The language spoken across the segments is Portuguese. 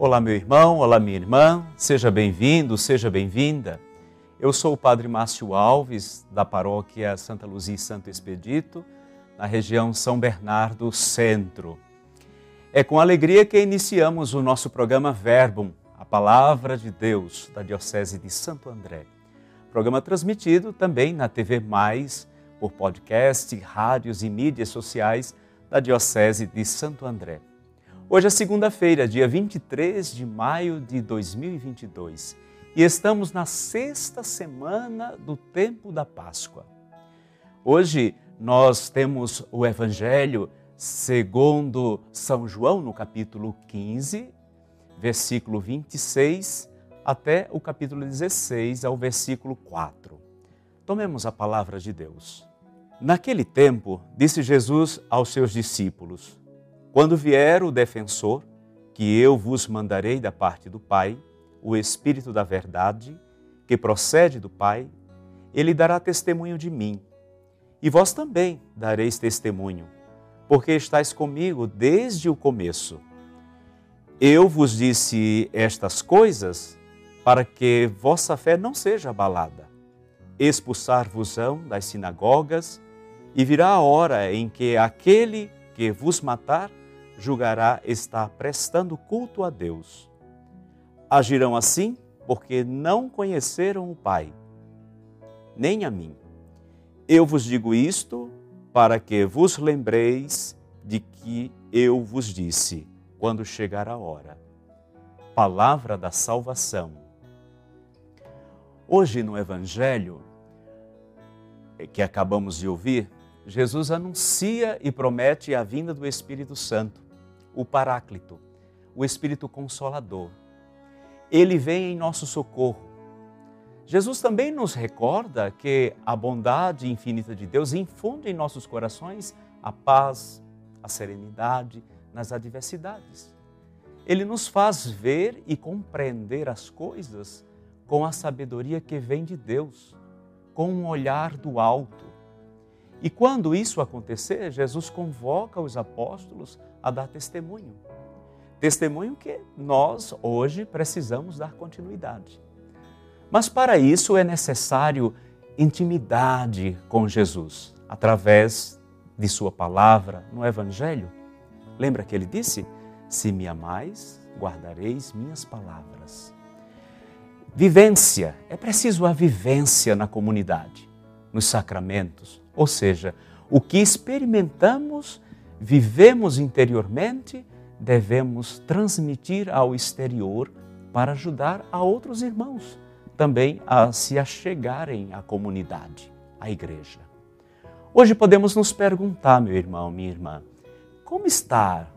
Olá, meu irmão, olá, minha irmã, seja bem-vindo, seja bem-vinda. Eu sou o Padre Márcio Alves, da paróquia Santa Luzia e Santo Expedito, na região São Bernardo Centro. É com alegria que iniciamos o nosso programa Verbum, a Palavra de Deus, da Diocese de Santo André. Programa transmitido também na TV Mais, por podcast, rádios e mídias sociais da Diocese de Santo André. Hoje é segunda-feira, dia 23 de maio de 2022 e estamos na sexta semana do tempo da Páscoa. Hoje nós temos o Evangelho segundo São João, no capítulo 15, versículo 26, até o capítulo 16, ao versículo 4. Tomemos a palavra de Deus. Naquele tempo, disse Jesus aos seus discípulos: quando vier o defensor, que eu vos mandarei da parte do Pai, o Espírito da Verdade, que procede do Pai, ele dará testemunho de mim. E vós também dareis testemunho, porque estáis comigo desde o começo. Eu vos disse estas coisas para que vossa fé não seja abalada. Expulsar-vos-ão das sinagogas, e virá a hora em que aquele que vos matar julgará estar prestando culto a Deus. Agirão assim porque não conheceram o Pai, nem a mim. Eu vos digo isto para que vos lembreis de que eu vos disse quando chegar a hora. Palavra da salvação. Hoje no Evangelho que acabamos de ouvir, Jesus anuncia e promete a vinda do Espírito Santo o Paráclito, o Espírito Consolador. Ele vem em nosso socorro. Jesus também nos recorda que a bondade infinita de Deus infunde em nossos corações a paz, a serenidade nas adversidades. Ele nos faz ver e compreender as coisas com a sabedoria que vem de Deus, com um olhar do alto. E quando isso acontecer, Jesus convoca os apóstolos a dar testemunho. Testemunho que nós hoje precisamos dar continuidade. Mas para isso é necessário intimidade com Jesus, através de Sua palavra no Evangelho. Lembra que ele disse: Se me amais, guardareis minhas palavras. Vivência, é preciso a vivência na comunidade, nos sacramentos, ou seja, o que experimentamos vivemos interiormente, devemos transmitir ao exterior para ajudar a outros irmãos também a se achegarem à comunidade, à igreja. Hoje podemos nos perguntar, meu irmão, minha irmã, como está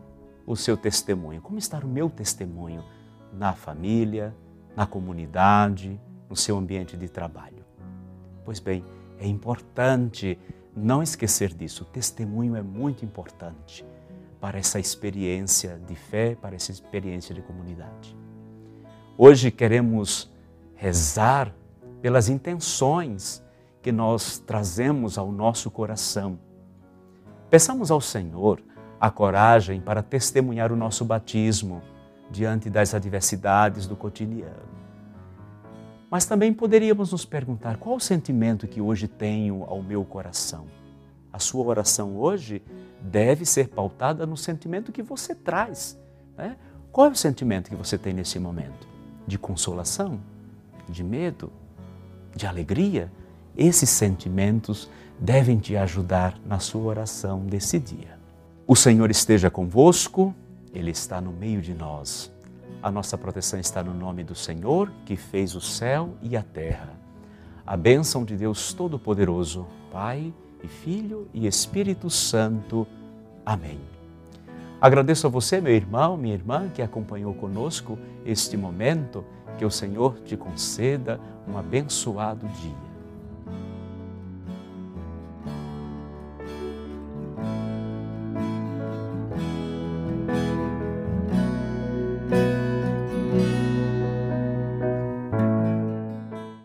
o seu testemunho? Como está o meu testemunho na família, na comunidade, no seu ambiente de trabalho? Pois bem, é importante não esquecer disso. O testemunho é muito importante para essa experiência de fé, para essa experiência de comunidade. Hoje queremos rezar pelas intenções que nós trazemos ao nosso coração. Peçamos ao Senhor a coragem para testemunhar o nosso batismo diante das adversidades do cotidiano. Mas também poderíamos nos perguntar qual o sentimento que hoje tenho ao meu coração. A sua oração hoje deve ser pautada no sentimento que você traz. Né? Qual é o sentimento que você tem nesse momento? De consolação? De medo? De alegria? Esses sentimentos devem te ajudar na sua oração desse dia. O Senhor esteja convosco, Ele está no meio de nós. A nossa proteção está no nome do Senhor, que fez o céu e a terra. A bênção de Deus Todo-Poderoso, Pai e Filho e Espírito Santo. Amém. Agradeço a você, meu irmão, minha irmã, que acompanhou conosco este momento. Que o Senhor te conceda um abençoado dia.